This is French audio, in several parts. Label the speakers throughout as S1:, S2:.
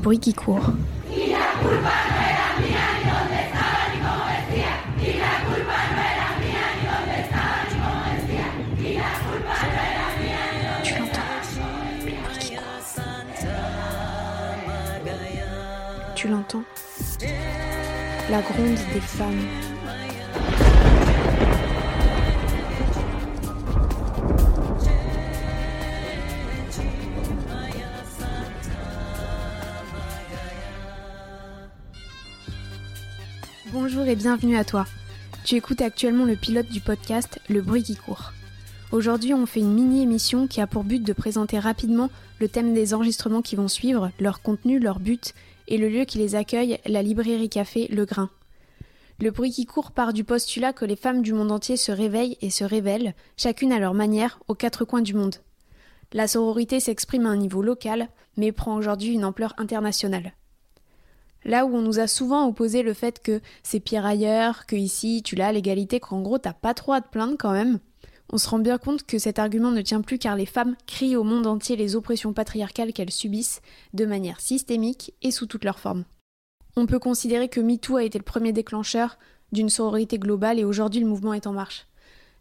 S1: bruit qui court. Tu l'entends. Tu l'entends La gronde des femmes. Bienvenue à toi. Tu écoutes actuellement le pilote du podcast Le bruit qui court. Aujourd'hui, on fait une mini-émission qui a pour but de présenter rapidement le thème des enregistrements qui vont suivre, leur contenu, leur but et le lieu qui les accueille, la librairie café Le Grain. Le bruit qui court part du postulat que les femmes du monde entier se réveillent et se révèlent, chacune à leur manière, aux quatre coins du monde. La sororité s'exprime à un niveau local, mais prend aujourd'hui une ampleur internationale. Là où on nous a souvent opposé le fait que c'est pire ailleurs, que ici tu l'as l'égalité, qu'en gros t'as pas trop à te plaindre quand même, on se rend bien compte que cet argument ne tient plus car les femmes crient au monde entier les oppressions patriarcales qu'elles subissent de manière systémique et sous toutes leurs formes. On peut considérer que MeToo a été le premier déclencheur d'une sororité globale et aujourd'hui le mouvement est en marche.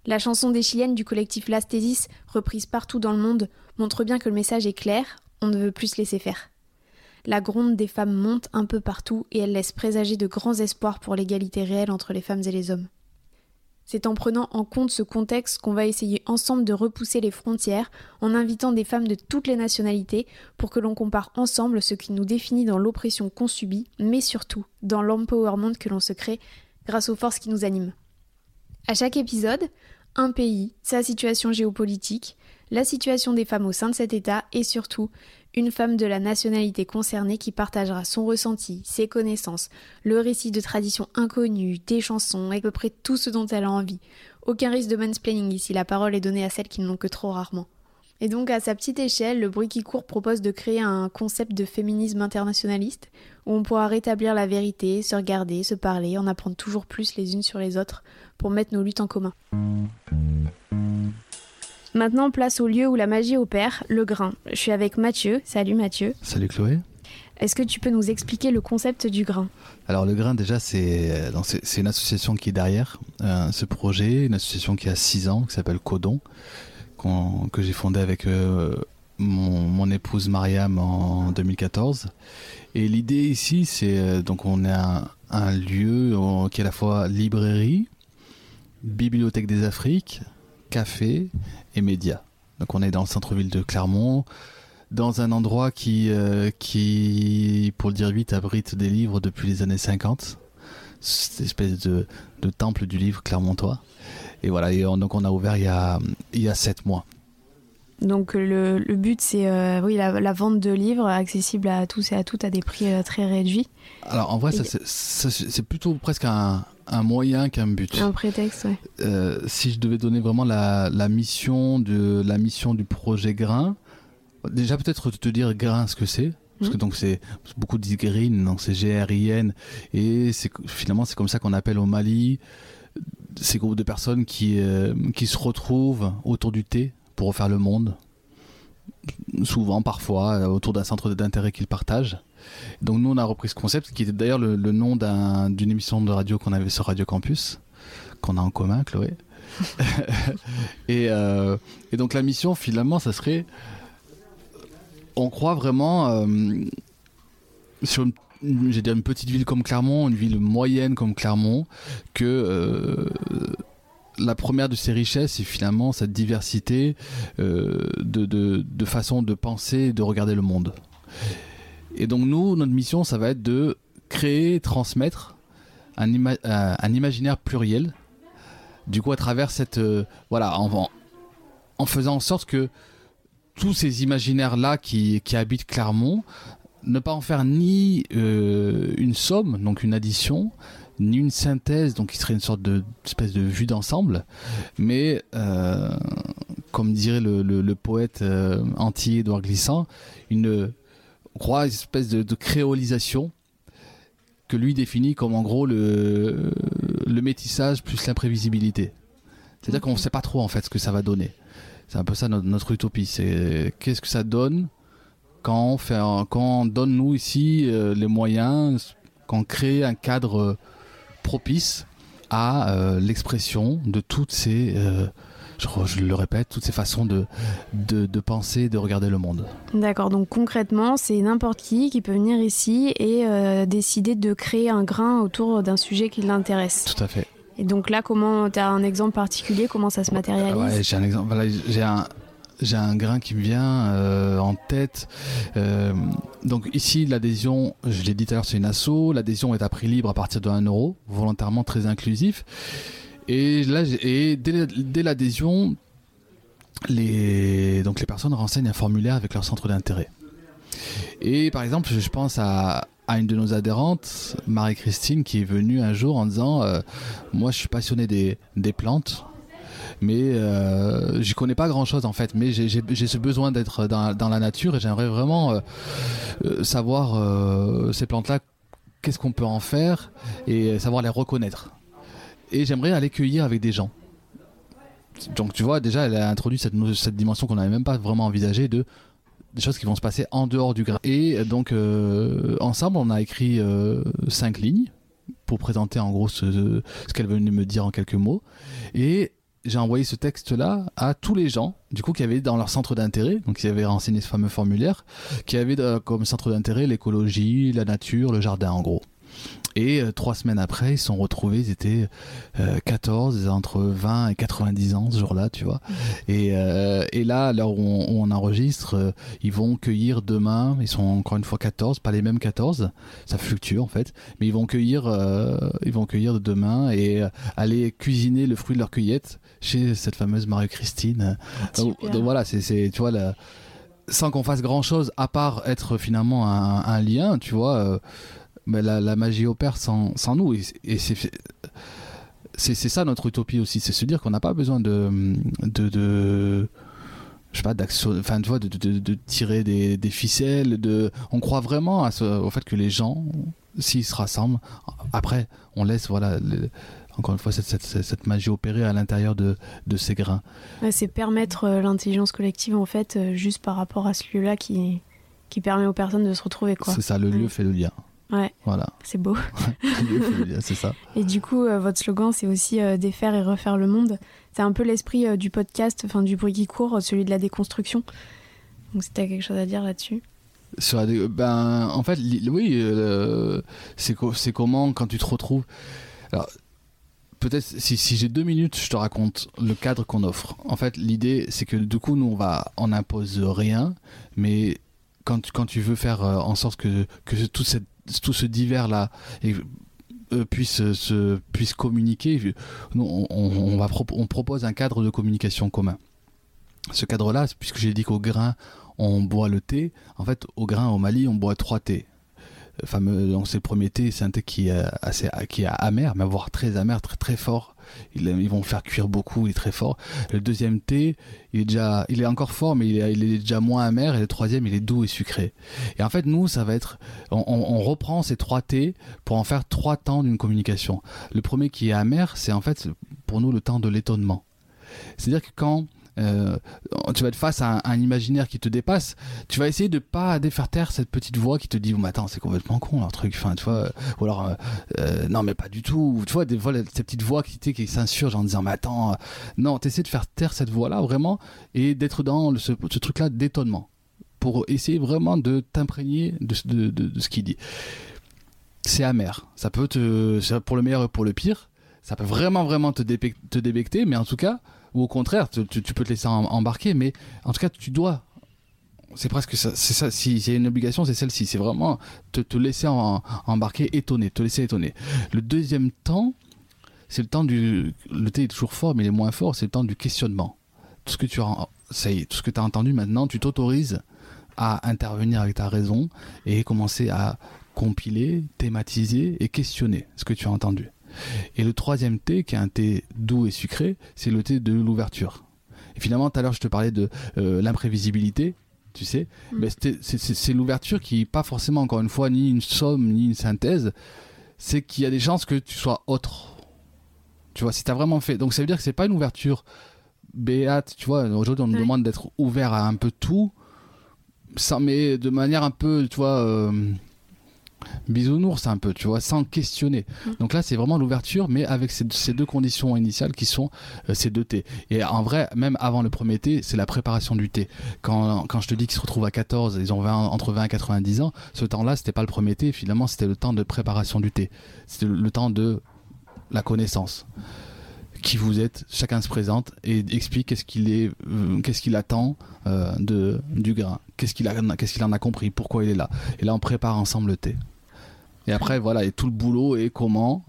S1: La chanson des Chiliennes du collectif Lastésis, reprise partout dans le monde, montre bien que le message est clair, on ne veut plus se laisser faire. La gronde des femmes monte un peu partout et elle laisse présager de grands espoirs pour l'égalité réelle entre les femmes et les hommes. C'est en prenant en compte ce contexte qu'on va essayer ensemble de repousser les frontières en invitant des femmes de toutes les nationalités pour que l'on compare ensemble ce qui nous définit dans l'oppression qu'on subit, mais surtout dans l'empowerment que l'on se crée grâce aux forces qui nous animent. À chaque épisode, un pays, sa situation géopolitique, la situation des femmes au sein de cet État et surtout une femme de la nationalité concernée qui partagera son ressenti, ses connaissances, le récit de traditions inconnues, des chansons et à peu près tout ce dont elle a envie. Aucun risque de mansplaining ici, la parole est donnée à celles qui ne l'ont que trop rarement. Et donc à sa petite échelle, le bruit qui court propose de créer un concept de féminisme internationaliste où on pourra rétablir la vérité, se regarder, se parler, en apprendre toujours plus les unes sur les autres pour mettre nos luttes en commun. Maintenant, place au lieu où la magie opère, le grain. Je suis avec Mathieu. Salut Mathieu.
S2: Salut Chloé.
S1: Est-ce que tu peux nous expliquer le concept du grain?
S2: Alors le grain déjà c'est c'est une association qui est derrière euh, ce projet, une association qui a 6 ans qui s'appelle Codon que j'ai fondée avec euh, mon, mon, épouse Mariam en 2014. Et l'idée ici c'est euh, donc on est un, un lieu qui est à la fois librairie, bibliothèque des Afriques, café et médias. Donc on est dans le centre-ville de Clermont, dans un endroit qui, euh, qui, pour le dire vite, abrite des livres depuis les années 50. Cette espèce de, temple du livre clermontois. Et voilà, et on, donc on a ouvert il y a, il y a 7 mois.
S1: Donc le, le but c'est euh, oui la, la, vente de livres accessibles à tous et à toutes à des prix euh, très réduits.
S2: Alors en vrai et... c'est plutôt presque un, un moyen qu'un but.
S1: Un prétexte, oui.
S2: Euh, si je devais donner vraiment la, la, mission de la mission du projet Grain, déjà peut-être te dire Grain ce que c'est. Parce que donc c'est beaucoup disent green, donc c'est G-R-I-N et c'est finalement c'est comme ça qu'on appelle au Mali ces groupes de personnes qui euh, qui se retrouvent autour du thé pour refaire le monde. Souvent, parfois, euh, autour d'un centre d'intérêt qu'ils partagent. Donc nous, on a repris ce concept, qui était d'ailleurs le, nom d'une un, émission de radio qu'on avait sur Radio Campus, qu'on a en commun, Chloé. et, euh, et, donc la mission, finalement, ça serait... On croit vraiment euh, sur une, dire une petite ville comme Clermont, une ville moyenne comme Clermont, que... la première de ses richesses, c'est finalement cette diversité euh, de, de, de façon de penser et de regarder le monde. Et donc nous, notre mission, ça va être de créer, transmettre un, euh, imaginaire pluriel. Du coup, à travers cette... Euh, voilà, en, faisant en sorte que tous ces imaginaires-là qui, qui habitent Clermont, ne pas en faire ni une somme, donc une addition, ni une synthèse, donc qui serait une sorte de espèce de vue d'ensemble, mais euh, comme dirait le, le, le poète euh, anti-Édouard Glissant, une on croit une espèce de, de, créolisation que lui définit comme en gros le, le métissage plus l'imprévisibilité. C'est-à-dire qu'on ne sait pas trop en fait ce que ça va donner. C'est un peu ça notre, notre utopie. C'est qu'est-ce que ça donne quand on, fait, quand on donne nous ici euh, les moyens, quand on crée un cadre propice à euh, l'expression de toutes ces, euh, je, je, le répète, toutes ces façons de, de, de penser, de regarder le monde.
S1: D'accord, donc concrètement, c'est n'importe qui qui peut venir ici et euh, décider de créer un grain autour d'un sujet qui l'intéresse.
S2: Tout à fait.
S1: Et donc là, comment tu as un exemple particulier Comment ça se matérialise?
S2: ouais, J'ai un exemple. Voilà, j'ai un, j'ai un grain qui me vient euh, en tête. Euh, donc ici, l'adhésion, je l'ai dit tout à l'heure, c'est une asso. L'adhésion est à prix libre à partir de 1 euro, volontairement très inclusif. Et là, et dès, l'adhésion, les, donc les personnes renseignent un formulaire avec leur centre d'intérêt. Et par exemple, je pense à, une de nos adhérentes, Marie-Christine, qui est venue un jour en disant euh, Moi, je suis passionné des, des plantes, mais euh, je connais pas grand chose en fait. Mais j'ai ce besoin d'être dans, la nature et j'aimerais vraiment euh, euh savoir euh, ces plantes-là, qu'est-ce qu'on peut en faire et savoir les reconnaître. Et j'aimerais aller cueillir avec des gens. Donc tu vois, déjà, elle a introduit cette, dimension qu'on n'avait même pas vraiment envisagée de des choses qui vont se passer en dehors du grain. Et donc, ensemble, on a écrit cinq lignes pour présenter en gros ce, ce qu'elle venait me dire en quelques mots. Et j'ai envoyé ce texte-là à tous les gens, du coup, qui avaient dans leur centre d'intérêt, donc qui avaient renseigné ce fameux formulaire, qui avaient euh, comme centre d'intérêt l'écologie, la nature, le jardin, en gros. Et euh, trois semaines après, ils se sont retrouvés, ils étaient euh, 14, entre 20 et 90 ans ce jour-là, tu vois. Et, euh, et là, là où on, où on enregistre, euh, ils vont cueillir demain, ils sont encore une fois 14, pas les mêmes 14, ça fluctue en fait, mais ils vont cueillir, euh, ils vont cueillir demain et aller cuisiner le fruit de leur cueillette chez cette fameuse Marie-Christine. Donc, donc, voilà, c'est, tu vois, la, sans qu'on fasse grand-chose, à part être finalement un, un lien, tu vois euh, mais la, la, magie opère sans, sans nous. Et, et c'est, ça notre utopie aussi, c'est se dire qu'on n'a pas besoin de, de, de je sais pas d'action enfin tu vois de, de, de tirer des, des, ficelles de on croit vraiment à ce, au fait que les gens s'ils se rassemblent après on laisse voilà le, encore une fois cette, cette, cette, magie opérer à l'intérieur de, de ces grains.
S1: Ouais, c'est permettre euh, l'intelligence collective en fait euh, juste par rapport à ce lieu là qui qui permet aux personnes de se retrouver quoi.
S2: C'est ça le lieu fait le lien
S1: Ouais.
S2: Voilà.
S1: C'est beau.
S2: c'est ça.
S1: Et du coup, euh, votre slogan, c'est aussi euh, défaire et refaire le monde. C'est un peu l'esprit euh, du podcast, enfin du bruit qui court, celui de la déconstruction. Donc, si tu as quelque chose à dire là-dessus.
S2: Sur la ben, en fait, oui, c'est co comment quand tu te retrouves. Alors, peut-être si, si j'ai deux minutes, je te raconte le cadre qu'on offre. En fait, l'idée, c'est que du coup, nous, on va, on impose rien, mais quand tu, quand tu veux faire en sorte que, que toute cette tout ce divers là et euh, puisse se puisse communiquer on, on, propose un cadre de communication commun. Ce cadre là puisque j'ai dit qu'au grain on boit le thé en fait au grain au Mali on boit trois thés. Fameux donc c'est le premier thé c'est un thé qui est assez qui est amer mais voire très amer très très fort ils, vont faire cuire beaucoup il est très fort. Le deuxième thé il est déjà il est encore fort mais il est, déjà moins amer. Et le troisième il est doux et sucré. Et en fait nous ça va être on, on, reprend ces trois thés pour en faire trois temps d'une communication. Le premier qui est amer c'est en fait pour nous le temps de l'étonnement. C'est à dire que quand euh, tu vas être face à un, imaginaire qui te dépasse, tu vas essayer de pas défaire taire cette petite voix qui te dit oh, attends c'est complètement con leur truc, enfin tu vois, ou alors euh, euh, non mais pas du tout, tu vois des fois cette petite voix qui, qui s'insurge en disant mais attends, non t'essaies de faire taire cette voix là vraiment et d'être dans ce, ce truc là d'étonnement. Pour essayer vraiment de t'imprégner de, ce qu'il dit. C'est amer, ça peut te, pour le meilleur et pour le pire, ça peut vraiment vraiment te, te débecter, mais en tout cas ou au contraire tu, peux te laisser embarquer mais en tout cas tu dois. C'est presque ça c'est ça si c'est une obligation c'est celle-ci. C'est vraiment te, laisser embarquer étonner te laisser étonner. Le deuxième temps c'est le temps du le thé est toujours fort mais il est moins fort c'est le temps du questionnement. Tout tout ce que tu as entendu maintenant tu t'autorises à intervenir avec ta raison et commencer à compiler thématiser et questionner ce que tu as entendu et le troisième thé, qui est un thé doux et sucré, c'est le thé de l'ouverture. Et finalement, tout à l'heure, je te parlais de euh, l'imprévisibilité, tu sais, mm. c'est l'ouverture qui n'est pas forcément, encore une fois, ni une somme, ni une synthèse. C'est qu'il y a des chances que tu sois autre. Tu vois, si tu as vraiment fait. Donc ça veut dire que c'est pas une ouverture béate, tu vois. Aujourd'hui, on nous demande d'être ouvert à un peu tout. ça, mais de manière un peu, tu vois, euh, bisounours un peu, tu vois, sans questionner.
S1: Mm.
S2: Donc là, c'est vraiment l'ouverture, mais avec ces, ces deux conditions initiales qui sont euh, ces deux thés. Et en vrai, même avant le premier thé, c'est la préparation du thé. Quand, quand je te dis qu'ils se retrouvent à 14, ils ont 20 entre 20 et 90 ans, ce temps-là, c'était pas le premier thé, finalement, c'était le temps de préparation du thé. C'était le- le temps de la connaissance. Qui vous êtes, chacun se présente et explique qu'est-ce qu'il est, euh, qu'est-ce qu'il attend euh, de du grain, qu'est-ce qu'il a, qu'est-ce qu'il en a compris, pourquoi il est là? Et là, on prépare ensemble le thé. Et après, voilà, et tout le boulot et comment,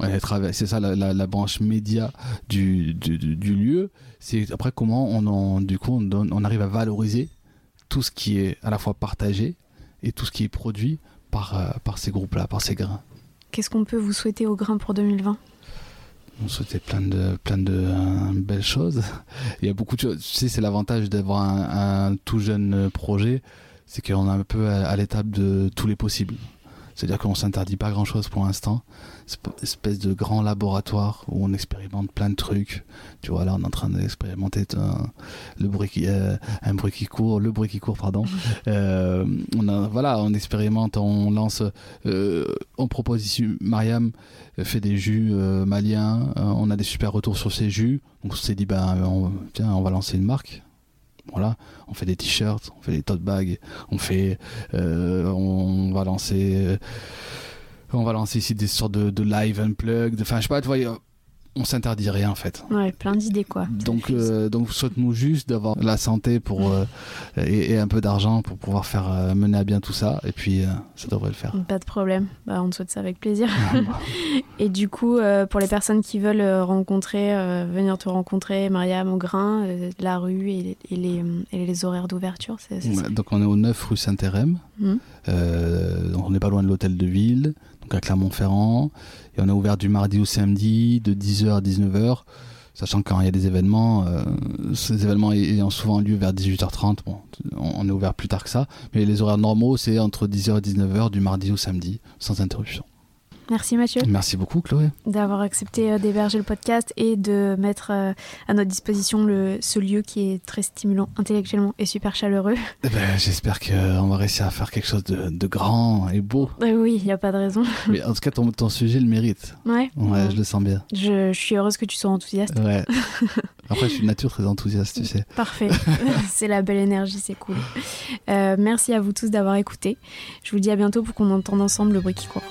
S2: c'est ça la, branche média du, du, lieu. C'est après comment on, en, du coup, on arrive à valoriser tout ce qui est à la fois partagé et tout ce qui est produit par, euh, par ces groupes-là, par ces grains.
S1: Qu'est-ce qu'on peut vous souhaiter au grain pour 2020
S2: On souhaitait plein de, plein de euh, belles choses. Il y a beaucoup de choses. Tu sais, c'est l'avantage d'avoir un, tout jeune projet, c'est qu'on est un peu à l'étape de tous les possibles. C'est-à-dire qu'on s'interdit pas grand-chose pour l'instant. C'est une espèce de grand laboratoire où on expérimente plein de trucs. Tu vois, là, on est en train d'expérimenter un, le bruit qui, euh, un bruit qui court, le bruit qui court, pardon. Euh, on a, voilà, on expérimente, on lance, euh, on propose ici, Mariam fait des jus maliens, on a des super retours sur ces jus, donc on s'est dit, ben, on, tiens, on va lancer une marque. Voilà, on fait des t-shirts, on fait des tote bags, on fait, euh, on va lancer, euh, on va lancer ici des sortes de, de live unplugged, enfin je sais pas, tu vois, on s'interdit rien en fait.
S1: Ouais, plein d'idées quoi.
S2: Donc, euh, donc souhaite-nous juste d'avoir la santé pour euh, et, et un peu d'argent pour pouvoir faire euh, mener à bien tout ça, et puis euh, ça devrait le faire.
S1: Pas de problème, bah, on te souhaite ça avec plaisir. Et du coup, pour les personnes qui veulent rencontrer, venir te rencontrer, Mariam au grain, euh, la rue et, et les, et les horaires d'ouverture, c'est
S2: Ouais, donc on est au 9 rue Saint-Hérem, donc on n'est pas loin de l'hôtel de ville, donc à Clermont-Ferrand, et on est ouvert du mardi au samedi de 10h à 19h. Sachant que quand il y a des événements, euh, ces événements ayant souvent lieu vers 18h30, bon, on on est ouvert plus tard que ça. Mais les horaires normaux, c'est entre 10h et 19h du mardi au samedi, sans interruption.
S1: Merci Mathieu
S2: Merci beaucoup, Chloé.
S1: d'avoir accepté euh, d'héberger le podcast et de mettre euh, à notre disposition le, ce lieu qui est très stimulant intellectuellement et super chaleureux.
S2: Eh ben, J'espère qu'on va réussir à faire quelque chose de, de grand et beau.
S1: Euh, oui, il n'y a pas de raison.
S2: Mais en tout cas, ton, ton sujet le mérite.
S1: Ouais,
S2: Ouais, je le sens bien.
S1: je, je suis heureuse que tu sois enthousiaste.
S2: Ouais. Après, je suis de nature très enthousiaste, tu sais.
S1: Parfait, c'est la belle énergie, c'est cool. Euh, merci à vous tous d'avoir écouté. Je vous dis à bientôt pour qu'on entende ensemble le bruit qui court.